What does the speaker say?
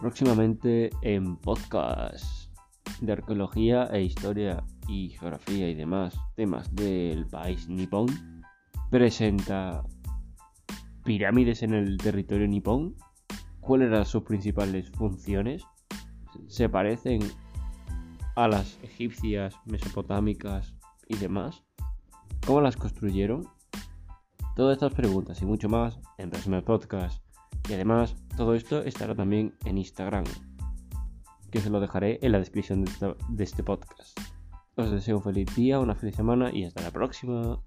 Próximamente en podcast de arqueología e historia y geografía y demás temas del país nipón, presenta pirámides en el territorio nipón, cuáles eran sus principales funciones, se parecen a las egipcias, mesopotámicas y demás, cómo las construyeron, todas estas preguntas y mucho más en Resumen Podcast. Y además, todo esto estará también en Instagram, que se lo dejaré en la descripción de, este podcast. Os deseo un feliz día, una feliz semana y hasta la próxima.